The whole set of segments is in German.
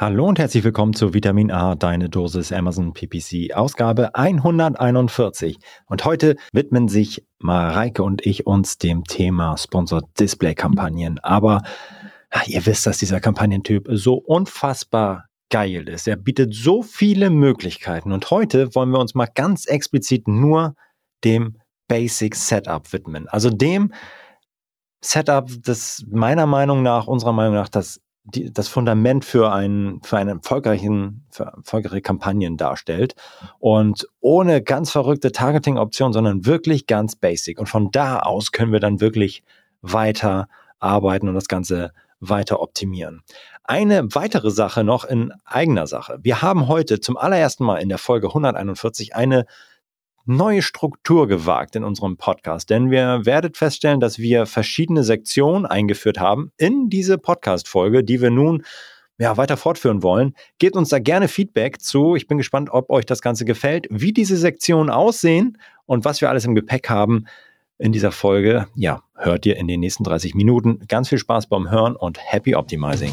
Hallo und herzlich willkommen zu Vitamin A, deine Dosis Amazon PPC, Ausgabe 141. Und heute widmen sich Mareike und ich uns dem Thema Sponsored Display Kampagnen. Aber ach, ihr wisst, dass dieser Kampagnentyp so unfassbar geil ist. Er bietet so viele Möglichkeiten. Und heute wollen wir uns mal ganz explizit nur dem Basic Setup widmen. Also dem Setup, das meiner Meinung nach, unserer Meinung nach, das die, das Fundament für einen, für einen erfolgreichen, für erfolgreiche Kampagnen darstellt. Und ohne ganz verrückte Targeting-Optionen, sondern wirklich ganz basic. Und von da aus können wir dann wirklich weiter arbeiten und das Ganze weiter optimieren. Eine weitere Sache noch in eigener Sache. Wir haben heute zum allerersten Mal in der Folge 141 eine neue Struktur gewagt in unserem Podcast, denn wir werdet feststellen, dass wir verschiedene Sektionen eingeführt haben in diese Podcast-Folge, die wir nun ja, weiter fortführen wollen. Gebt uns da gerne Feedback zu. Ich bin gespannt, ob euch das Ganze gefällt, wie diese Sektionen aussehen und was wir alles im Gepäck haben in dieser Folge. Ja, hört ihr in den nächsten 30 Minuten. Ganz viel Spaß beim Hören und happy Optimizing.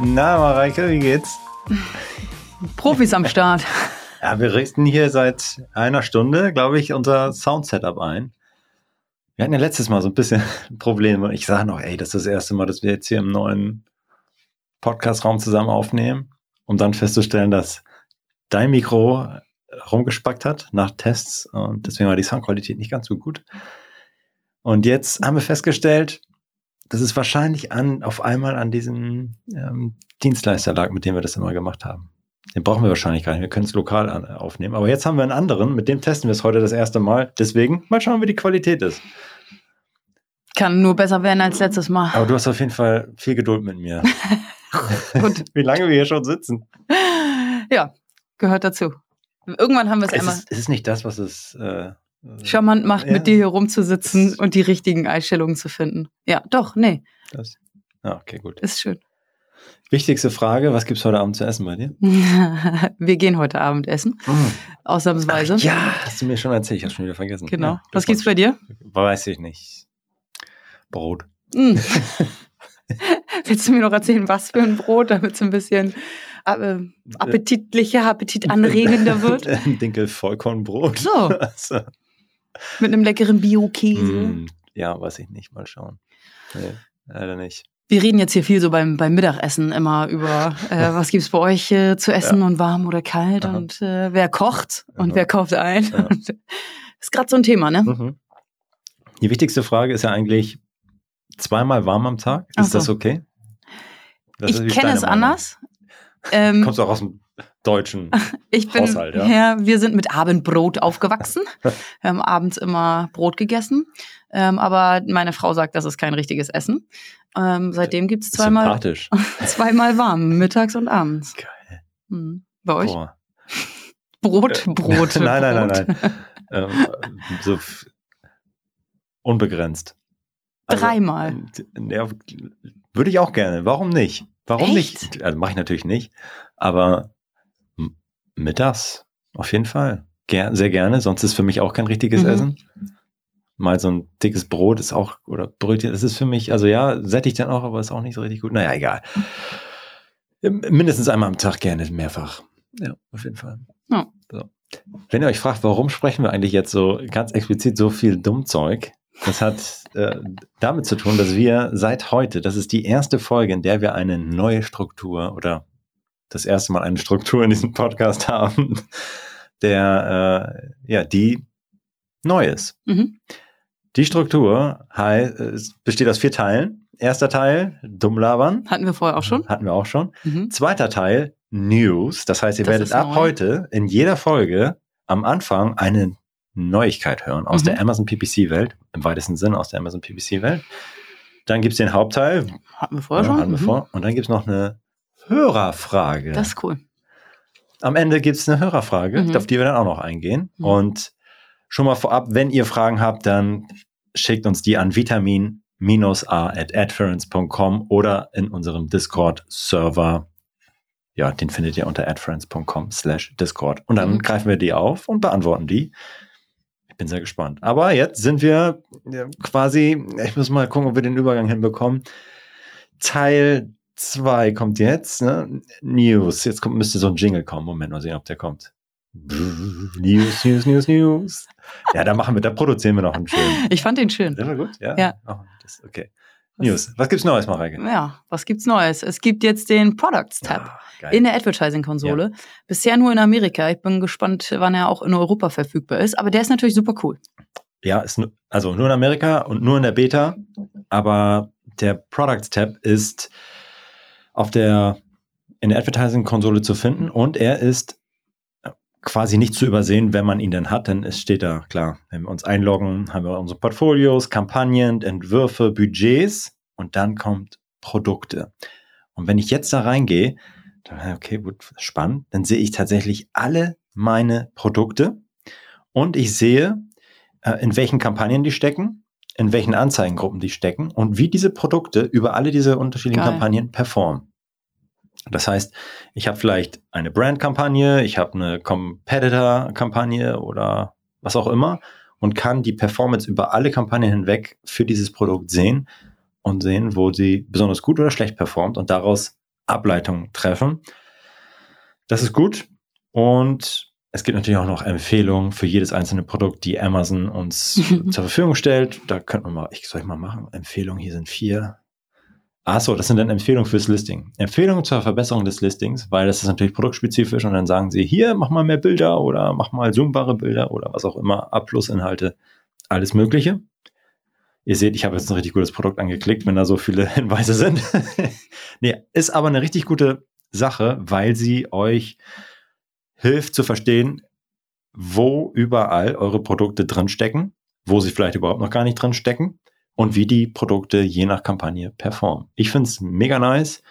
Na, Mareike, wie geht's? Profis am Start. Ja, wir richten hier seit einer Stunde, glaube ich, unser Sound-Setup ein. Wir hatten ja letztes Mal so ein bisschen Probleme. Ich sage noch, ey, das ist das erste Mal, dass wir jetzt hier im neuen Podcast-Raum zusammen aufnehmen, um dann festzustellen, dass dein Mikro rumgespackt hat nach Tests und deswegen war die Soundqualität nicht ganz so gut. Und jetzt haben wir festgestellt, dass es wahrscheinlich an, auf einmal an diesem ähm, Dienstleister lag, mit dem wir das immer gemacht haben. Den brauchen wir wahrscheinlich gar nicht. Wir können es lokal an, aufnehmen. Aber jetzt haben wir einen anderen, mit dem testen wir es heute das erste Mal. Deswegen mal schauen, wie die Qualität ist. Kann nur besser werden als letztes Mal. Aber du hast auf jeden Fall viel Geduld mit mir. Gut. wie lange wir hier schon sitzen. Ja, gehört dazu. Irgendwann haben wir es einmal. Ist, ist es nicht das, was es äh, charmant macht, ja. mit dir hier rumzusitzen und die richtigen Einstellungen zu finden. Ja, doch, nee. Das, ja, okay, gut. Ist schön. Wichtigste Frage, was gibt es heute Abend zu essen bei dir? Wir gehen heute Abend essen, mhm. ausnahmsweise. Ach, ja, hast du mir schon erzählt, ich habe schon wieder vergessen. Genau. Ja, was gibt's bei dir? Weiß ich nicht. Brot. Mm. Willst du mir noch erzählen, was für ein Brot, damit es ein bisschen äh, appetitlicher, appetitanregender wird? Ein Dinkel Vollkornbrot. So. Mit einem leckeren Bio-Käse. Mm, ja, weiß ich nicht. Mal schauen. Nee, leider nicht. Wir reden jetzt hier viel so beim, beim Mittagessen immer über, äh, was gibt's bei euch äh, zu essen ja. und warm oder kalt Aha. und äh, wer kocht und Aha. wer kauft ein. Ja. ist gerade so ein Thema, ne? Mhm. Die wichtigste Frage ist ja eigentlich zweimal warm am Tag. Ist so. das okay? Das ich kenne es anders. Ähm, Kommst du auch aus dem deutschen ich bin, Haushalt, ja? ja? Wir sind mit Abendbrot aufgewachsen. wir haben abends immer Brot gegessen. Ähm, aber meine Frau sagt, das ist kein richtiges Essen. Ähm, seitdem gibt es zweimal, zweimal warm, mittags und abends. Geil. Hm. Bei euch? Boah. Brot, Brot. nein, nein, nein, nein. ähm, so unbegrenzt. Also, Dreimal. Ja, würde ich auch gerne. Warum nicht? Warum Echt? nicht? Also mache ich natürlich nicht. Aber mittags auf jeden Fall. Ger sehr gerne. Sonst ist für mich auch kein richtiges mhm. Essen. Mal so ein dickes Brot ist auch, oder Brötchen, das ist für mich, also ja, sättigt dann auch, aber ist auch nicht so richtig gut. Naja, egal. Mindestens einmal am Tag gerne, mehrfach. Ja, auf jeden Fall. Ja. So. Wenn ihr euch fragt, warum sprechen wir eigentlich jetzt so ganz explizit so viel Dummzeug, das hat äh, damit zu tun, dass wir seit heute, das ist die erste Folge, in der wir eine neue Struktur oder das erste Mal eine Struktur in diesem Podcast haben, der äh, ja die neu ist. Mhm. Die Struktur besteht aus vier Teilen. Erster Teil, Dummlabern. Hatten wir vorher auch schon. Hatten wir auch schon. Mhm. Zweiter Teil, News. Das heißt, ihr das werdet ab neu. heute in jeder Folge am Anfang eine Neuigkeit hören aus mhm. der Amazon PPC-Welt, im weitesten Sinne aus der Amazon PPC-Welt. Dann gibt es den Hauptteil. Hatten wir vorher ja, schon. Wir mhm. vor. Und dann gibt es noch eine Hörerfrage. Das ist cool. Am Ende gibt es eine Hörerfrage, mhm. auf die wir dann auch noch eingehen. Mhm. Und schon mal vorab, wenn ihr Fragen habt, dann schickt uns die an vitamin-a at adference.com oder in unserem Discord-Server. Ja, den findet ihr unter adference.com slash Discord. Und dann mhm. greifen wir die auf und beantworten die. Ich bin sehr gespannt. Aber jetzt sind wir quasi, ich muss mal gucken, ob wir den Übergang hinbekommen. Teil 2 kommt jetzt, ne? News. Jetzt kommt, müsste so ein Jingle kommen. Moment, mal sehen, ob der kommt. News, News, News, News. Ja, da machen wir, da produzieren wir noch einen schönen. Ich fand den schön. Der war gut, ja? Ja. Oh, das, okay. News. Was gibt's Neues, Mareike? Ja, was gibt's Neues? Es gibt jetzt den Products Tab ja, in der Advertising-Konsole. Ja. Bisher nur in Amerika. Ich bin gespannt, wann er auch in Europa verfügbar ist. Aber der ist natürlich super cool. Ja, ist also nur in Amerika und nur in der Beta. Aber der Products Tab ist auf der in der Advertising-Konsole zu finden und er ist quasi nicht zu übersehen, wenn man ihn denn hat, denn es steht da, klar, wenn wir uns einloggen, haben wir unsere Portfolios, Kampagnen, Entwürfe, Budgets und dann kommt Produkte. Und wenn ich jetzt da reingehe, dann, okay, gut, spannend, dann sehe ich tatsächlich alle meine Produkte und ich sehe, äh, in welchen Kampagnen die stecken, in welchen Anzeigengruppen die stecken und wie diese Produkte über alle diese unterschiedlichen Geil. Kampagnen performen. Das heißt, ich habe vielleicht eine Brand-Kampagne, ich habe eine Competitor-Kampagne oder was auch immer und kann die Performance über alle Kampagnen hinweg für dieses Produkt sehen und sehen, wo sie besonders gut oder schlecht performt und daraus Ableitungen treffen. Das ist gut und es gibt natürlich auch noch Empfehlungen für jedes einzelne Produkt, die Amazon uns zur Verfügung stellt. Da könnte man mal, ich soll ich mal machen, Empfehlungen, hier sind vier. Achso, das sind dann Empfehlungen fürs Listing. Empfehlungen zur Verbesserung des Listings, weil das ist natürlich produktspezifisch und dann sagen sie, hier, mach mal mehr Bilder oder mach mal zoombare Bilder oder was auch immer, Abschlussinhalte, alles Mögliche. Ihr seht, ich habe jetzt ein richtig gutes Produkt angeklickt, wenn da so viele Hinweise sind. nee, ist aber eine richtig gute Sache, weil sie euch hilft zu verstehen, wo überall eure Produkte drinstecken, wo sie vielleicht überhaupt noch gar nicht drinstecken und wie die Produkte je nach Kampagne performen. Ich finde es mega nice.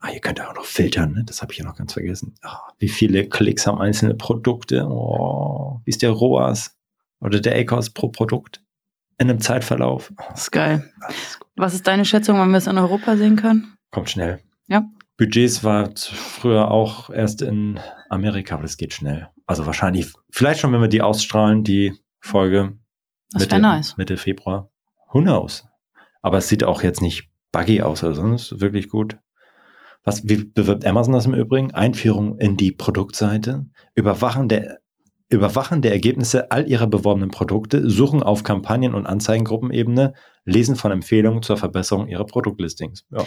Ah, ihr könnt auch noch filtern, ne? das habe ich ja noch ganz vergessen. Ah, wie viele Klicks haben einzelne Produkte? Oh, wie ist der ROAS oder der ACOS pro Produkt in einem Zeitverlauf? Oh, das ist geil. Was ist deine Schätzung, wann wir es in Europa sehen können? Kommt schnell. Ja. Budgets war früher auch erst in Amerika, aber das geht schnell. Also wahrscheinlich, vielleicht schon, wenn wir die ausstrahlen, die Folge. Das Mitte, nice. Mitte Februar. Who knows? Aber es sieht auch jetzt nicht buggy aus, also sonst wirklich gut. Was, wie bewirbt Amazon das im Übrigen? Einführung in die Produktseite, Überwachen der, Überwachen der Ergebnisse all ihrer beworbenen Produkte, Suchen auf Kampagnen- und Anzeigengruppenebene, Lesen von Empfehlungen zur Verbesserung ihrer Produktlistings. Ja.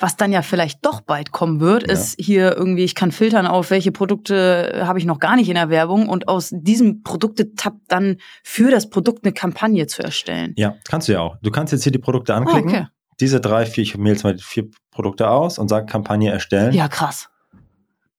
Was dann ja vielleicht doch bald kommen wird, ja. ist hier irgendwie, ich kann filtern auf, welche Produkte habe ich noch gar nicht in der Werbung und aus diesem Produkte-Tab dann für das Produkt eine Kampagne zu erstellen. Ja, kannst du ja auch. Du kannst jetzt hier die Produkte anklicken. Oh, okay. Diese drei, vier, ich wähle jetzt mal vier Produkte aus und sage Kampagne erstellen. Ja, krass.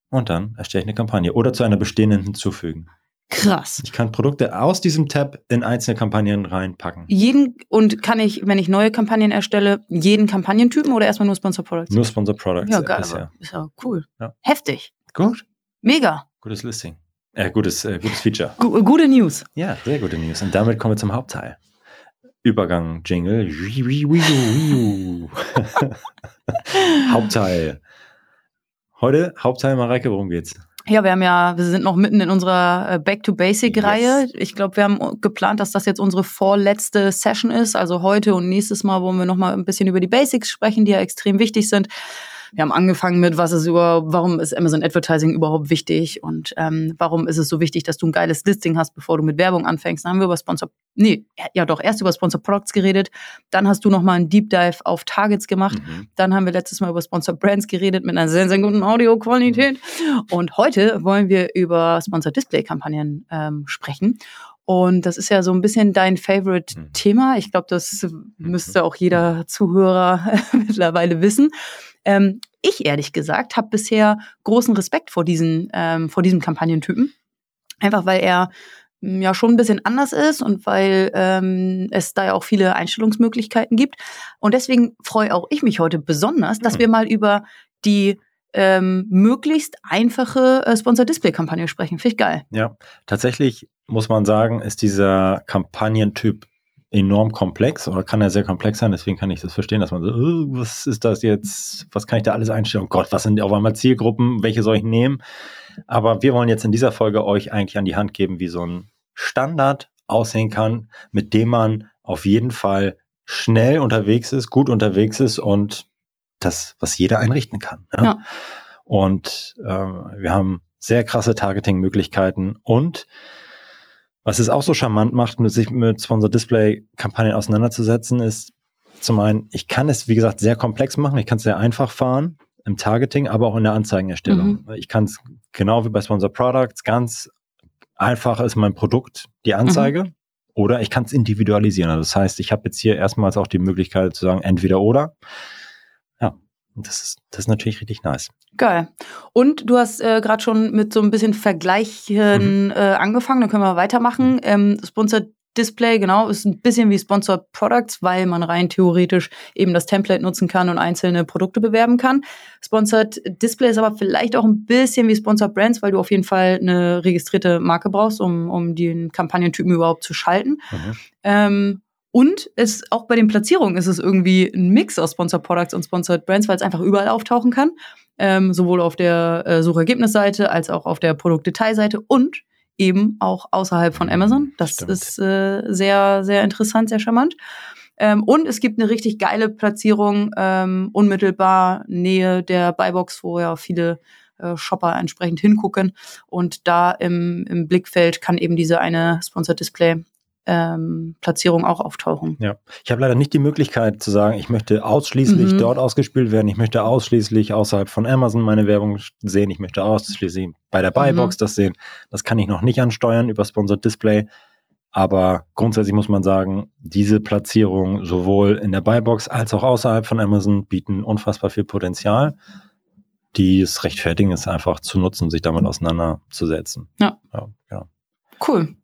Und dann erstelle ich eine Kampagne oder zu einer bestehenden hinzufügen. Krass. Ich kann Produkte aus diesem Tab in einzelne Kampagnen reinpacken. Jeden und kann ich, wenn ich neue Kampagnen erstelle, jeden Kampagnentypen oder erstmal nur Sponsor Products? Nur Sponsor Products. Ja, geil. Bisher. Ist ja cool. Ja. Heftig. Gut. Mega. Gutes Listing. Äh, gutes, äh, gutes Feature. G gute News. Ja, sehr gute News. Und damit kommen wir zum Hauptteil. Übergang, Jingle. Hauptteil. Heute Hauptteil, Mareike, worum geht's? Ja, wir haben ja, wir sind noch mitten in unserer äh, Back to Basic Reihe. Yes. Ich glaube, wir haben geplant, dass das jetzt unsere vorletzte Session ist. Also heute und nächstes Mal wollen wir noch mal ein bisschen über die Basics sprechen, die ja extrem wichtig sind. Wir haben angefangen mit, was ist über, warum ist Amazon Advertising überhaupt wichtig und ähm, warum ist es so wichtig, dass du ein geiles Listing hast, bevor du mit Werbung anfängst. Dann haben wir über Sponsor, nee, ja doch, erst über Sponsor Products geredet. Dann hast du nochmal einen Deep Dive auf Targets gemacht. Mhm. Dann haben wir letztes Mal über Sponsor Brands geredet mit einer sehr, sehr guten Audioqualität. Und heute wollen wir über Sponsor Display Kampagnen ähm, sprechen. Und das ist ja so ein bisschen dein Favorite-Thema. Mhm. Ich glaube, das mhm. müsste auch jeder Zuhörer mittlerweile wissen. Ähm, ich ehrlich gesagt habe bisher großen Respekt vor diesen, ähm, vor diesem Kampagnentypen. Einfach weil er ja schon ein bisschen anders ist und weil ähm, es da ja auch viele Einstellungsmöglichkeiten gibt. Und deswegen freue auch ich mich heute besonders, dass mhm. wir mal über die ähm, möglichst einfache äh, Sponsor-Display-Kampagne sprechen. Finde ich geil. Ja, tatsächlich muss man sagen, ist dieser Kampagnentyp enorm komplex oder kann er sehr komplex sein. Deswegen kann ich das verstehen, dass man so, oh, was ist das jetzt? Was kann ich da alles einstellen? Oh Gott, was sind auf einmal Zielgruppen? Welche soll ich nehmen? Aber wir wollen jetzt in dieser Folge euch eigentlich an die Hand geben, wie so ein Standard aussehen kann, mit dem man auf jeden Fall schnell unterwegs ist, gut unterwegs ist und das, was jeder einrichten kann. Ja? ja. Und äh, wir haben sehr krasse Targeting-Möglichkeiten und was es auch so charmant macht, mit sich mit Sponsor Display Kampagnen auseinanderzusetzen, ist zum einen, ich kann es, wie gesagt, sehr komplex machen. Ich kann es sehr einfach fahren im Targeting, aber auch in der Anzeigenerstellung. Mhm. Ich kann es genau wie bei Sponsor Products ganz einfach ist mein Produkt die Anzeige mhm. oder ich kann es individualisieren. Also das heißt, ich habe jetzt hier erstmals auch die Möglichkeit zu sagen, entweder oder. Das ist, das ist natürlich richtig nice. Geil. Und du hast äh, gerade schon mit so ein bisschen Vergleichen mhm. äh, angefangen, dann können wir weitermachen. Mhm. Ähm, Sponsored Display, genau, ist ein bisschen wie Sponsored Products, weil man rein theoretisch eben das Template nutzen kann und einzelne Produkte bewerben kann. Sponsored Display ist aber vielleicht auch ein bisschen wie Sponsored Brands, weil du auf jeden Fall eine registrierte Marke brauchst, um, um den Kampagnentypen überhaupt zu schalten. Mhm. Ähm, und es, auch bei den Platzierungen ist es irgendwie ein Mix aus Sponsored Products und Sponsored Brands, weil es einfach überall auftauchen kann. Ähm, sowohl auf der äh, Suchergebnisseite als auch auf der Produktdetailseite und eben auch außerhalb von Amazon. Das Stimmt. ist äh, sehr, sehr interessant, sehr charmant. Ähm, und es gibt eine richtig geile Platzierung, ähm, unmittelbar Nähe der Buybox, wo ja viele äh, Shopper entsprechend hingucken. Und da im, im Blickfeld kann eben diese eine Sponsored Display ähm, Platzierung auch auftauchen. Ja, ich habe leider nicht die Möglichkeit zu sagen, ich möchte ausschließlich mhm. dort ausgespielt werden, ich möchte ausschließlich außerhalb von Amazon meine Werbung sehen, ich möchte ausschließlich bei der Buybox mhm. das sehen. Das kann ich noch nicht ansteuern über Sponsored Display. Aber grundsätzlich muss man sagen, diese Platzierung sowohl in der Buybox als auch außerhalb von Amazon bieten unfassbar viel Potenzial. Die es rechtfertigen, ist einfach zu nutzen, sich damit auseinanderzusetzen. Ja. ja, ja. Cool.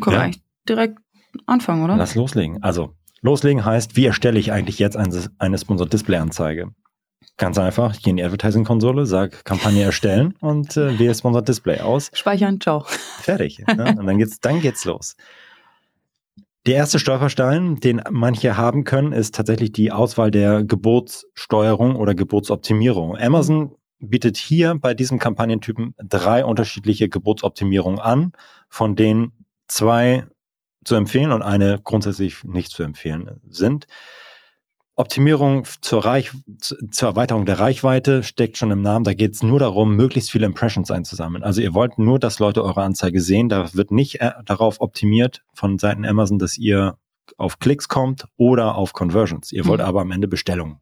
Können ja. wir eigentlich direkt anfangen, oder? Lass loslegen. Also, loslegen heißt, wie erstelle ich eigentlich jetzt eine, eine Sponsored Display-Anzeige? Ganz einfach, ich gehe in die Advertising-Konsole, sage Kampagne erstellen und äh, wähle Sponsored Display aus. Speichern, ciao. Fertig. Ne? Und dann geht's, dann geht's los. Der erste Stolperstein, den manche haben können, ist tatsächlich die Auswahl der Geburtssteuerung oder Geburtsoptimierung. Amazon bietet hier bei diesem Kampagnentypen drei unterschiedliche Geburtsoptimierungen an, von denen zwei zu empfehlen und eine grundsätzlich nicht zu empfehlen sind. Optimierung zur, Reich, zur Erweiterung der Reichweite steckt schon im Namen. Da geht es nur darum, möglichst viele Impressions einzusammeln. Also ihr wollt nur, dass Leute eure Anzeige sehen. Da wird nicht äh, darauf optimiert von Seiten Amazon, dass ihr auf Klicks kommt oder auf Conversions. Ihr wollt mhm. aber am Ende Bestellungen.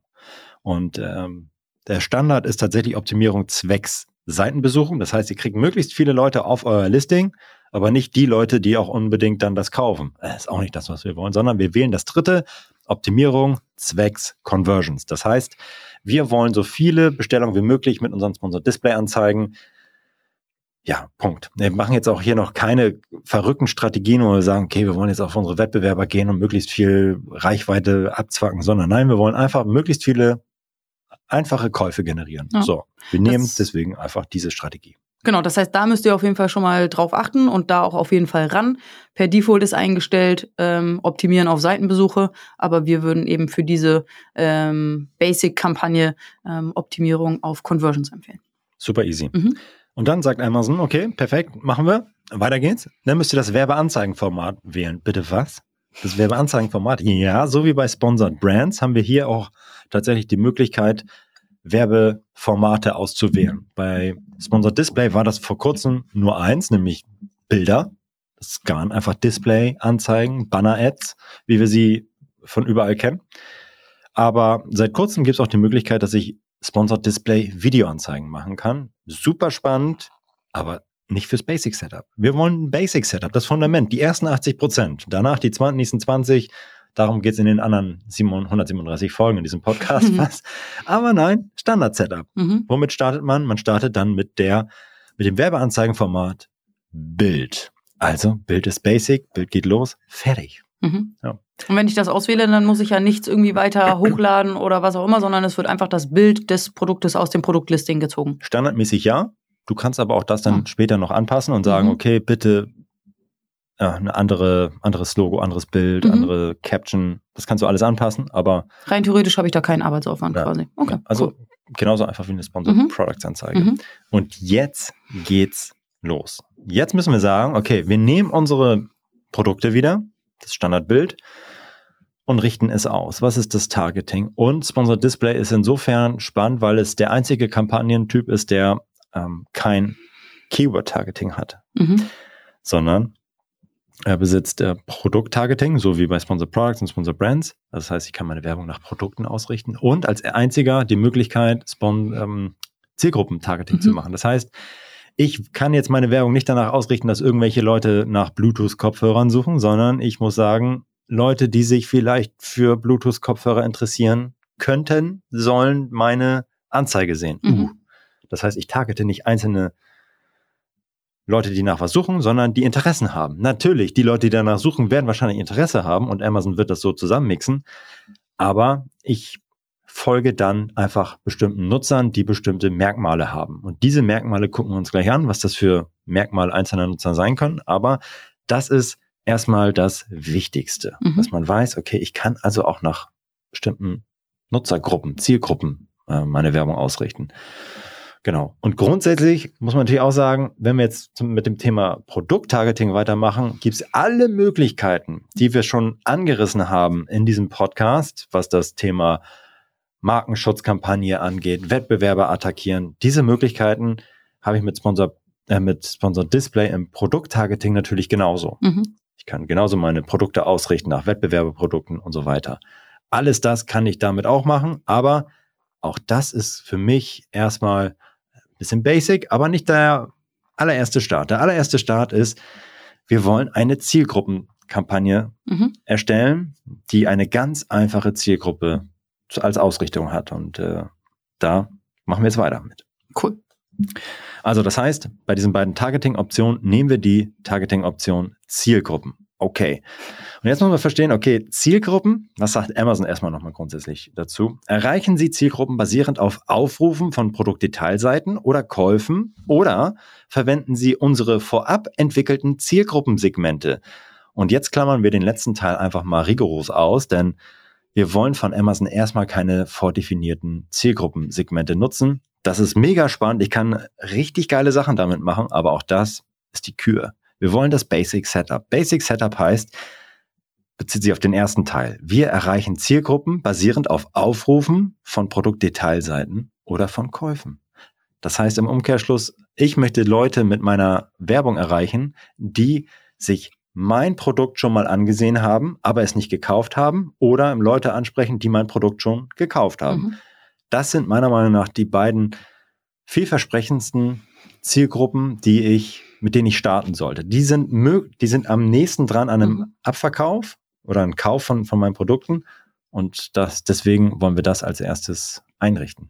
Und ähm, der Standard ist tatsächlich Optimierung zwecks Seitenbesuchung. Das heißt, ihr kriegt möglichst viele Leute auf euer Listing aber nicht die Leute, die auch unbedingt dann das kaufen. Das ist auch nicht das, was wir wollen, sondern wir wählen das dritte, Optimierung zwecks Conversions. Das heißt, wir wollen so viele Bestellungen wie möglich mit unseren Sponsor Display anzeigen. Ja, Punkt. Wir machen jetzt auch hier noch keine verrückten Strategien, wo wir sagen, okay, wir wollen jetzt auf unsere Wettbewerber gehen und möglichst viel Reichweite abzwacken, sondern nein, wir wollen einfach möglichst viele einfache Käufe generieren. Ja, so, wir nehmen deswegen einfach diese Strategie. Genau, das heißt, da müsst ihr auf jeden Fall schon mal drauf achten und da auch auf jeden Fall ran. Per Default ist eingestellt, ähm, optimieren auf Seitenbesuche, aber wir würden eben für diese ähm, Basic-Kampagne ähm, Optimierung auf Conversions empfehlen. Super easy. Mhm. Und dann sagt Amazon, okay, perfekt, machen wir. Weiter geht's. Dann müsst ihr das Werbeanzeigenformat wählen. Bitte was? Das Werbeanzeigenformat? Ja, so wie bei Sponsored Brands haben wir hier auch tatsächlich die Möglichkeit, Werbeformate auszuwählen. Bei Sponsored Display war das vor kurzem nur eins, nämlich Bilder. Das waren einfach Display-Anzeigen, Banner-Ads, wie wir sie von überall kennen. Aber seit kurzem gibt es auch die Möglichkeit, dass ich Sponsored Display Videoanzeigen machen kann. Super spannend, aber nicht fürs Basic Setup. Wir wollen ein Basic Setup, das Fundament, die ersten 80 Prozent. Danach die 20, nächsten 20 Darum geht es in den anderen 137 Folgen in diesem Podcast mhm. fast. Aber nein, Standard-Setup. Mhm. Womit startet man? Man startet dann mit der, mit dem Werbeanzeigenformat Bild. Also, Bild ist basic, Bild geht los, fertig. Mhm. Ja. Und wenn ich das auswähle, dann muss ich ja nichts irgendwie weiter hochladen oder was auch immer, sondern es wird einfach das Bild des Produktes aus dem Produktlisting gezogen. Standardmäßig ja. Du kannst aber auch das dann mhm. später noch anpassen und sagen, mhm. okay, bitte ja, eine andere, anderes Logo, anderes Bild, mhm. andere Caption. Das kannst du alles anpassen, aber. Rein theoretisch habe ich da keinen Arbeitsaufwand ja, quasi. Okay. Also cool. genauso einfach wie eine Sponsored mhm. Mhm. Und jetzt geht's los. Jetzt müssen wir sagen, okay, wir nehmen unsere Produkte wieder, das Standardbild, und richten es aus. Was ist das Targeting? Und Sponsored Display ist insofern spannend, weil es der einzige Kampagnentyp ist, der ähm, kein Keyword-Targeting hat, mhm. sondern er besitzt äh, Produkt-Targeting, so wie bei Sponsor Products und Sponsor Brands. Das heißt, ich kann meine Werbung nach Produkten ausrichten und als einziger die Möglichkeit, Spon ähm, Zielgruppen-Targeting mhm. zu machen. Das heißt, ich kann jetzt meine Werbung nicht danach ausrichten, dass irgendwelche Leute nach Bluetooth-Kopfhörern suchen, sondern ich muss sagen, Leute, die sich vielleicht für Bluetooth-Kopfhörer interessieren könnten, sollen meine Anzeige sehen. Mhm. Uh. Das heißt, ich targete nicht einzelne Leute, die nach was suchen, sondern die Interessen haben. Natürlich, die Leute, die danach suchen, werden wahrscheinlich Interesse haben und Amazon wird das so zusammenmixen. Aber ich folge dann einfach bestimmten Nutzern, die bestimmte Merkmale haben. Und diese Merkmale gucken wir uns gleich an, was das für Merkmale einzelner Nutzer sein können. Aber das ist erstmal das Wichtigste, mhm. dass man weiß, okay, ich kann also auch nach bestimmten Nutzergruppen, Zielgruppen äh, meine Werbung ausrichten. Genau. Und grundsätzlich muss man natürlich auch sagen, wenn wir jetzt mit dem Thema Produkttargeting weitermachen, gibt es alle Möglichkeiten, die wir schon angerissen haben in diesem Podcast, was das Thema Markenschutzkampagne angeht, Wettbewerber attackieren. Diese Möglichkeiten habe ich mit Sponsor, äh, mit Sponsor Display im Produkttargeting natürlich genauso. Mhm. Ich kann genauso meine Produkte ausrichten nach Wettbewerbeprodukten und so weiter. Alles das kann ich damit auch machen, aber auch das ist für mich erstmal bisschen basic, aber nicht der allererste Start. Der allererste Start ist, wir wollen eine Zielgruppenkampagne mhm. erstellen, die eine ganz einfache Zielgruppe als Ausrichtung hat. Und äh, da machen wir jetzt weiter mit. Cool. Also das heißt, bei diesen beiden Targeting-Optionen nehmen wir die Targeting-Option Zielgruppen. Okay. Und jetzt muss man verstehen, okay, Zielgruppen, was sagt Amazon erstmal nochmal grundsätzlich dazu? Erreichen Sie Zielgruppen basierend auf Aufrufen von Produktdetailseiten oder Käufen oder verwenden Sie unsere vorab entwickelten Zielgruppensegmente? Und jetzt klammern wir den letzten Teil einfach mal rigoros aus, denn wir wollen von Amazon erstmal keine vordefinierten Zielgruppensegmente nutzen. Das ist mega spannend. Ich kann richtig geile Sachen damit machen, aber auch das ist die Kür. Wir wollen das Basic Setup. Basic Setup heißt, bezieht sich auf den ersten Teil. Wir erreichen Zielgruppen basierend auf Aufrufen von Produktdetailseiten oder von Käufen. Das heißt im Umkehrschluss, ich möchte Leute mit meiner Werbung erreichen, die sich mein Produkt schon mal angesehen haben, aber es nicht gekauft haben oder Leute ansprechen, die mein Produkt schon gekauft haben. Mhm. Das sind meiner Meinung nach die beiden vielversprechendsten Zielgruppen, die ich mit denen ich starten sollte. Die sind, die sind am nächsten dran an einem mhm. Abverkauf oder einem Kauf von, von meinen Produkten. Und das, deswegen wollen wir das als erstes einrichten.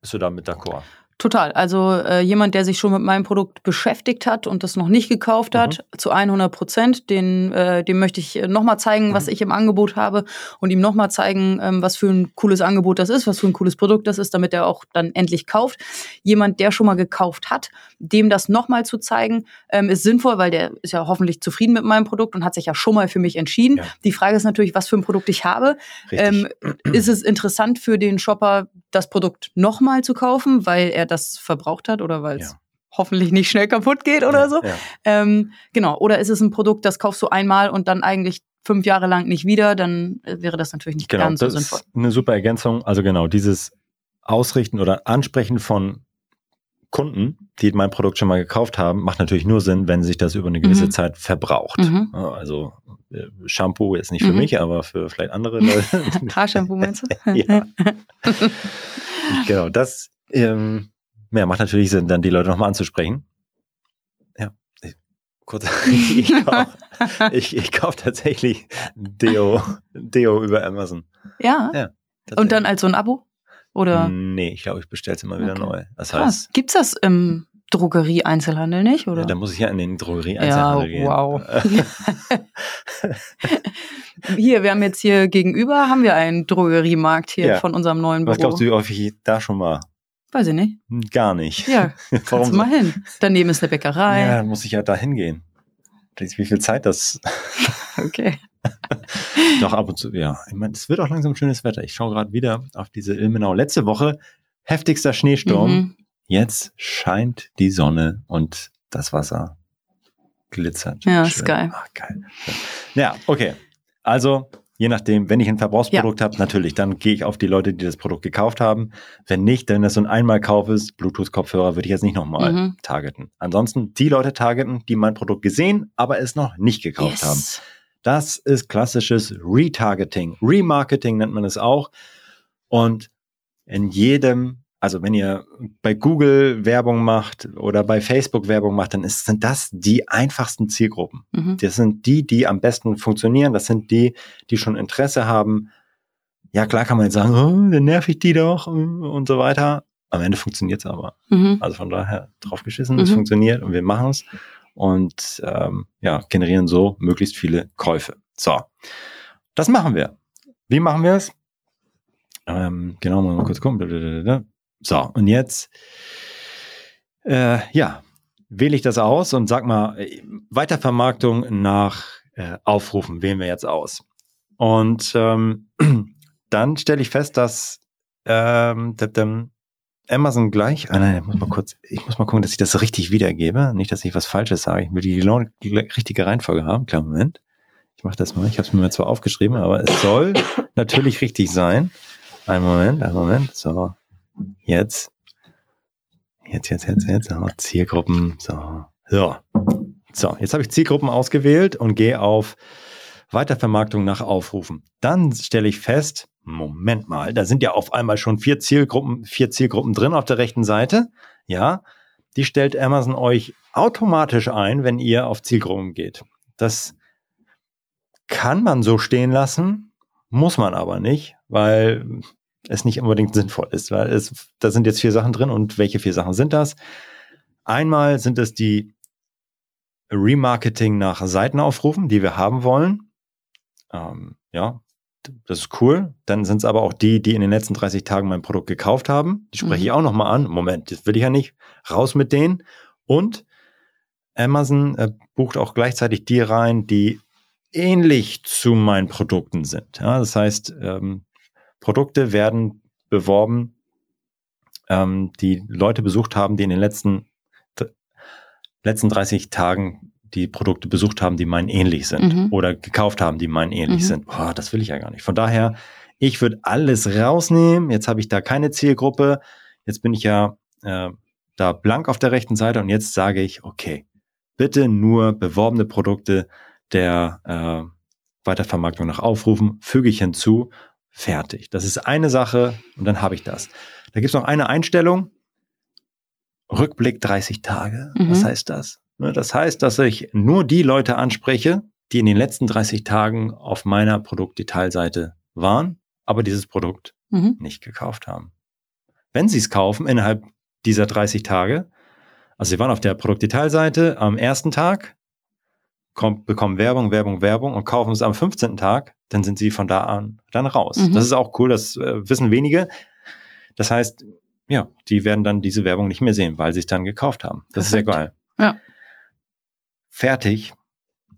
Bist du damit d'accord? Total. Also äh, jemand, der sich schon mit meinem Produkt beschäftigt hat und das noch nicht gekauft hat, mhm. zu 100 Prozent, den, äh, dem möchte ich äh, nochmal zeigen, mhm. was ich im Angebot habe und ihm nochmal zeigen, ähm, was für ein cooles Angebot das ist, was für ein cooles Produkt das ist, damit er auch dann endlich kauft. Jemand, der schon mal gekauft hat, dem das nochmal zu zeigen, ähm, ist sinnvoll, weil der ist ja hoffentlich zufrieden mit meinem Produkt und hat sich ja schon mal für mich entschieden. Ja. Die Frage ist natürlich, was für ein Produkt ich habe. Ähm, ist es interessant für den Shopper, das Produkt nochmal zu kaufen, weil er das verbraucht hat oder weil es ja. hoffentlich nicht schnell kaputt geht oder ja, so. Ja. Ähm, genau. Oder ist es ein Produkt, das kaufst du einmal und dann eigentlich fünf Jahre lang nicht wieder, dann äh, wäre das natürlich nicht genau, ganz so sinnvoll. Ist eine super Ergänzung. Also genau, dieses Ausrichten oder Ansprechen von Kunden, die mein Produkt schon mal gekauft haben, macht natürlich nur Sinn, wenn sich das über eine gewisse mhm. Zeit verbraucht. Mhm. Also äh, Shampoo ist nicht für mhm. mich, aber für vielleicht andere Leute. Haarshampoo meinst du? ja. genau, das ähm, ja, macht natürlich Sinn, dann die Leute nochmal anzusprechen. Ja, kurz, ich kaufe ich, ich kauf tatsächlich Deo, Deo über Amazon. Ja. ja Und dann als so ein Abo? Oder? Nee, ich glaube, ich bestelle es immer wieder okay. neu. Das heißt. Krass. Gibt's das im Drogerie-Einzelhandel nicht, oder? Ja, da muss ich ja in den Drogerie-Einzelhandel ja, gehen. wow. hier, wir haben jetzt hier gegenüber, haben wir einen Drogeriemarkt hier ja. von unserem neuen Büro. Was glaubst du, wie häufig ich da schon mal? Weiß ich nicht. Gar nicht. Ja, Warum du mal hin. Daneben ist eine Bäckerei. Ja, dann muss ich ja da hingehen. Wie viel Zeit das... okay. Doch ab und zu, ja. Ich meine, es wird auch langsam schönes Wetter. Ich schaue gerade wieder auf diese Ilmenau. Letzte Woche heftigster Schneesturm. Mhm. Jetzt scheint die Sonne und das Wasser glitzert. Ja, Schön. ist geil. Ach, geil. Ja, okay. Also, je nachdem, wenn ich ein Verbrauchsprodukt ja. habe, natürlich, dann gehe ich auf die Leute, die das Produkt gekauft haben. Wenn nicht, wenn das so ein Einmalkauf ist, Bluetooth-Kopfhörer, würde ich jetzt nicht nochmal mhm. targeten. Ansonsten die Leute targeten, die mein Produkt gesehen, aber es noch nicht gekauft yes. haben. Das ist klassisches Retargeting. Remarketing nennt man es auch. Und in jedem also wenn ihr bei Google Werbung macht oder bei Facebook Werbung macht, dann ist, sind das die einfachsten Zielgruppen. Mhm. Das sind die, die am besten funktionieren. Das sind die, die schon Interesse haben. Ja, klar kann man jetzt sagen, oh, dann nerv ich die doch und so weiter. Am Ende funktioniert es aber. Mhm. Also von daher drauf geschissen, mhm. es funktioniert und wir machen es und ähm, ja, generieren so möglichst viele Käufe. So, das machen wir. Wie machen wir es? Ähm, genau, mal kurz gucken. So, und jetzt, äh, ja, wähle ich das aus und sag mal, Weitervermarktung nach äh, Aufrufen wählen wir jetzt aus. Und ähm, dann stelle ich fest, dass ähm, Amazon gleich, ah, nein, ich muss mal kurz, ich muss mal gucken, dass ich das richtig wiedergebe. Nicht, dass ich was Falsches sage. Ich will die, die richtige Reihenfolge haben. Klar, Moment. Ich mache das mal. Ich habe es mir zwar aufgeschrieben, aber es soll natürlich richtig sein. Ein Moment, ein Moment. So, Jetzt. Jetzt, jetzt, jetzt, jetzt. So, Zielgruppen. So. So. So, jetzt habe ich Zielgruppen ausgewählt und gehe auf Weitervermarktung nach Aufrufen. Dann stelle ich fest, Moment mal, da sind ja auf einmal schon vier Zielgruppen, vier Zielgruppen drin auf der rechten Seite. Ja, die stellt Amazon euch automatisch ein, wenn ihr auf Zielgruppen geht. Das kann man so stehen lassen, muss man aber nicht, weil es nicht unbedingt sinnvoll ist, weil es, da sind jetzt vier Sachen drin und welche vier Sachen sind das? Einmal sind es die Remarketing nach Seitenaufrufen, die wir haben wollen. Ähm, ja, das ist cool. Dann sind es aber auch die, die in den letzten 30 Tagen mein Produkt gekauft haben. Die spreche mhm. ich auch nochmal an. Moment, das will ich ja nicht. Raus mit denen. Und Amazon äh, bucht auch gleichzeitig die rein, die ähnlich zu meinen Produkten sind. Ja, das heißt, ähm, Produkte werden beworben, ähm, die Leute besucht haben, die in den letzten, letzten 30 Tagen die Produkte besucht haben, die meinen ähnlich sind mhm. oder gekauft haben, die meinen ähnlich mhm. sind. Boah, das will ich ja gar nicht. Von daher, ich würde alles rausnehmen. Jetzt habe ich da keine Zielgruppe. Jetzt bin ich ja äh, da blank auf der rechten Seite und jetzt sage ich, okay, bitte nur beworbene Produkte der äh, Weitervermarktung nach Aufrufen füge ich hinzu Fertig. Das ist eine Sache und dann habe ich das. Da gibt es noch eine Einstellung. Rückblick 30 Tage. Mhm. Was heißt das? Ne, das heißt, dass ich nur die Leute anspreche, die in den letzten 30 Tagen auf meiner Produktdetailseite waren, aber dieses Produkt mhm. nicht gekauft haben. Wenn sie es kaufen innerhalb dieser 30 Tage, also sie waren auf der Produktdetailseite am ersten Tag, kommt, bekommen Werbung, Werbung, Werbung und kaufen es am 15. Tag, dann sind sie von da an dann raus. Mhm. Das ist auch cool, das äh, wissen wenige. Das heißt, ja, die werden dann diese Werbung nicht mehr sehen, weil sie es dann gekauft haben. Das Perfekt. ist sehr geil. Ja. Fertig.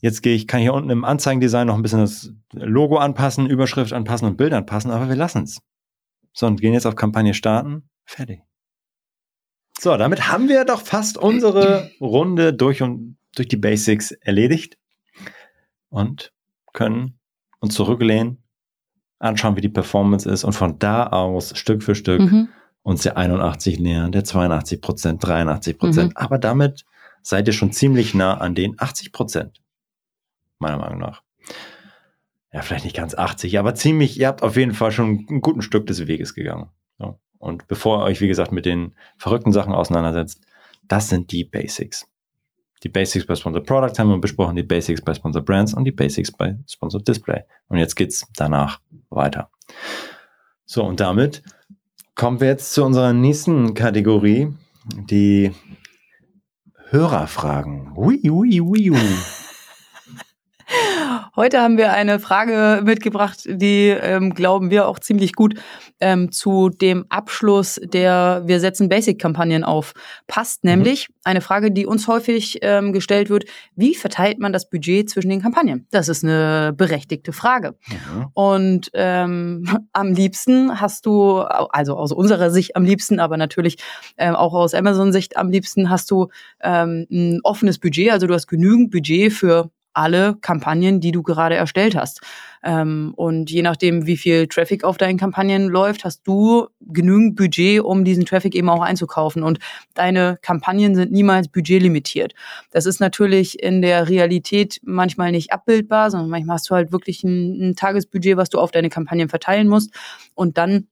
Jetzt gehe ich, kann hier unten im Anzeigendesign noch ein bisschen das Logo anpassen, Überschrift anpassen und Bild anpassen, aber wir lassen es. So, und gehen jetzt auf Kampagne starten. Fertig. So, damit haben wir doch fast unsere Runde durch und durch die Basics erledigt und können und zurücklehnen, anschauen, wie die Performance ist und von da aus Stück für Stück mhm. uns der 81 nähern, der 82 Prozent, 83 Prozent. Mhm. Aber damit seid ihr schon ziemlich nah an den 80 Prozent. Meiner Meinung nach. Ja, vielleicht nicht ganz 80, aber ziemlich, ihr habt auf jeden Fall schon ein gutes Stück des Weges gegangen. So. Und bevor ihr euch, wie gesagt, mit den verrückten Sachen auseinandersetzt, das sind die Basics. Die Basics bei Sponsor Product haben wir besprochen, die Basics bei Sponsor Brands und die Basics bei Sponsor Display. Und jetzt geht's danach weiter. So, und damit kommen wir jetzt zu unserer nächsten Kategorie, die Hörerfragen. Ui, ui, ui, ui. Heute haben wir eine Frage mitgebracht, die, ähm, glauben wir, auch ziemlich gut ähm, zu dem Abschluss der Wir setzen Basic-Kampagnen auf passt. Mhm. Nämlich eine Frage, die uns häufig ähm, gestellt wird, wie verteilt man das Budget zwischen den Kampagnen? Das ist eine berechtigte Frage. Mhm. Und ähm, am liebsten hast du, also aus unserer Sicht am liebsten, aber natürlich ähm, auch aus Amazon-Sicht am liebsten hast du ähm, ein offenes Budget, also du hast genügend Budget für alle Kampagnen, die du gerade erstellt hast. Ähm, und je nachdem, wie viel Traffic auf deinen Kampagnen läuft, hast du genügend Budget, um diesen Traffic eben auch einzukaufen. Und deine Kampagnen sind niemals budgetlimitiert. Das ist natürlich in der Realität manchmal nicht abbildbar, sondern manchmal hast du halt wirklich ein, ein Tagesbudget, was du auf deine Kampagnen verteilen musst. Und dann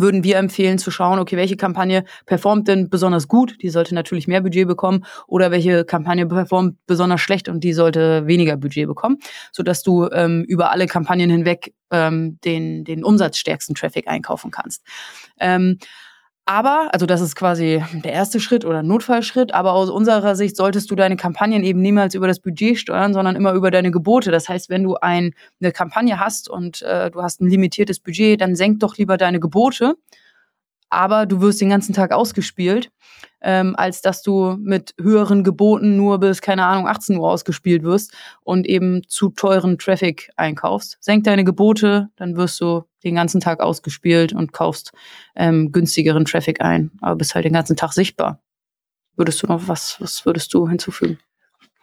würden wir empfehlen zu schauen, okay, welche Kampagne performt denn besonders gut, die sollte natürlich mehr Budget bekommen, oder welche Kampagne performt besonders schlecht und die sollte weniger Budget bekommen, sodass du ähm, über alle Kampagnen hinweg ähm, den, den umsatzstärksten Traffic einkaufen kannst. Ähm, aber, also das ist quasi der erste Schritt oder Notfallschritt, aber aus unserer Sicht solltest du deine Kampagnen eben niemals über das Budget steuern, sondern immer über deine Gebote. Das heißt, wenn du ein, eine Kampagne hast und äh, du hast ein limitiertes Budget, dann senk doch lieber deine Gebote aber du wirst den ganzen Tag ausgespielt, ähm, als dass du mit höheren Geboten nur bis, keine Ahnung, 18 Uhr ausgespielt wirst und eben zu teuren Traffic einkaufst. Senk deine Gebote, dann wirst du den ganzen Tag ausgespielt und kaufst ähm, günstigeren Traffic ein, aber bist halt den ganzen Tag sichtbar. Würdest du noch was, was würdest du hinzufügen?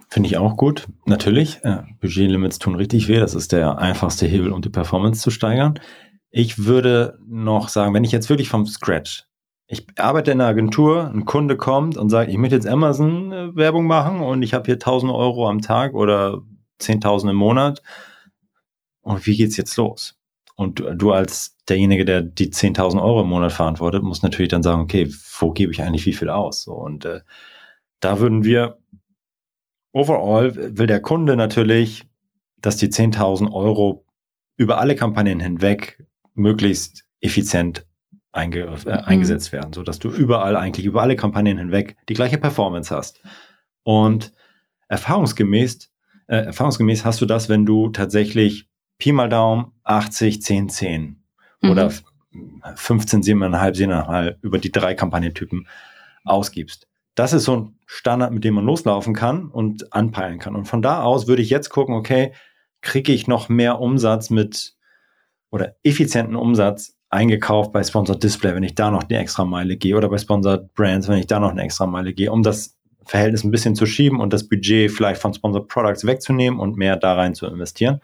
Finde ich auch gut. Natürlich, äh, Budgetlimits tun richtig weh. Das ist der einfachste Hebel, um die Performance zu steigern. Ich würde noch sagen, wenn ich jetzt wirklich vom Scratch, ich arbeite in einer Agentur, ein Kunde kommt und sagt, ich möchte jetzt Amazon äh, Werbung machen und ich habe hier 1000 Euro am Tag oder 10.000 im Monat. Und wie geht's jetzt los? Und du, als derjenige, der die 10.000 Euro im Monat verantwortet, musst natürlich dann sagen, okay, wo gebe ich eigentlich wie viel aus? Und äh, da würden wir, overall will der Kunde natürlich, dass die 10.000 Euro über alle Kampagnen hinweg möglichst effizient einge, äh, mhm. eingesetzt werden, so dass du überall eigentlich über alle Kampagnen hinweg die gleiche Performance hast. Und erfahrungsgemäß, äh, erfahrungsgemäß hast du das, wenn du tatsächlich Pi mal Daumen 80, 10, 10 mhm. oder 15, 7,5, 7,5 über die drei Kampagnentypen ausgibst. Das ist so ein Standard, mit dem man loslaufen kann und anpeilen kann. Und von da aus würde ich jetzt gucken, okay, kriege ich noch mehr Umsatz mit oder effizienten Umsatz eingekauft bei Sponsored Display, wenn ich da noch die extra Meile gehe oder bei Sponsored Brands, wenn ich da noch eine extra Meile gehe, um das Verhältnis ein bisschen zu schieben und das Budget vielleicht von Sponsored Products wegzunehmen und mehr da rein zu investieren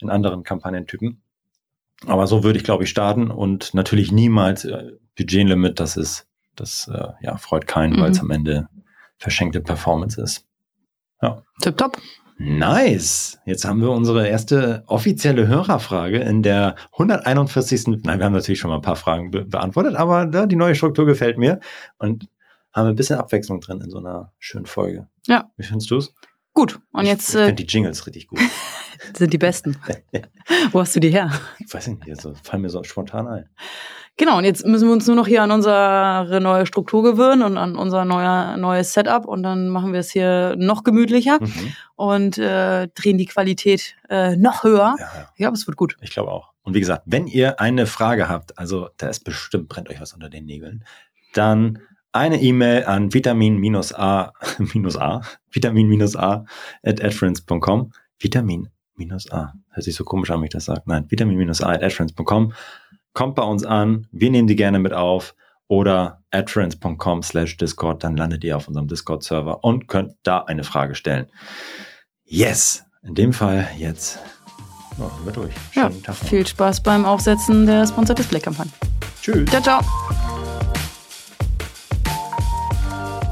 in anderen Kampagnentypen. Aber so würde ich, glaube ich, starten und natürlich niemals äh, Budgetlimit, das ist, das äh, ja, freut keinen, mhm. weil es am Ende verschenkte Performance ist. Ja. Tipptopp. Nice. Jetzt haben wir unsere erste offizielle Hörerfrage in der 141. Nein, wir haben natürlich schon mal ein paar Fragen be beantwortet, aber da, die neue Struktur gefällt mir und haben ein bisschen Abwechslung drin in so einer schönen Folge. Ja. Wie findest du es? Gut. Und ich, jetzt. Ich finde die Jingles richtig gut. sind die besten. Wo hast du die her? Ich weiß nicht, also fallen mir so spontan ein. Genau, und jetzt müssen wir uns nur noch hier an unsere neue Struktur gewöhnen und an unser neuer, neues Setup und dann machen wir es hier noch gemütlicher mhm. und äh, drehen die Qualität äh, noch höher. Ja, ja. Ich glaube, es wird gut. Ich glaube auch. Und wie gesagt, wenn ihr eine Frage habt, also da ist bestimmt, brennt euch was unter den Nägeln, dann eine E-Mail an vitamin-a, minus a, vitamin-a at adfriends.com. Vitamin-a. Hört sich so komisch an, wenn ich das sage. Nein, vitamin-a at adfriends.com kommt bei uns an, wir nehmen die gerne mit auf oder adfriends.com slash Discord, dann landet ihr auf unserem Discord-Server und könnt da eine Frage stellen. Yes! In dem Fall jetzt sind wir durch. Schönen ja, Tag. Viel Spaß beim Aufsetzen der Sponsored Display-Kampagne. Tschüss. Ciao, ciao.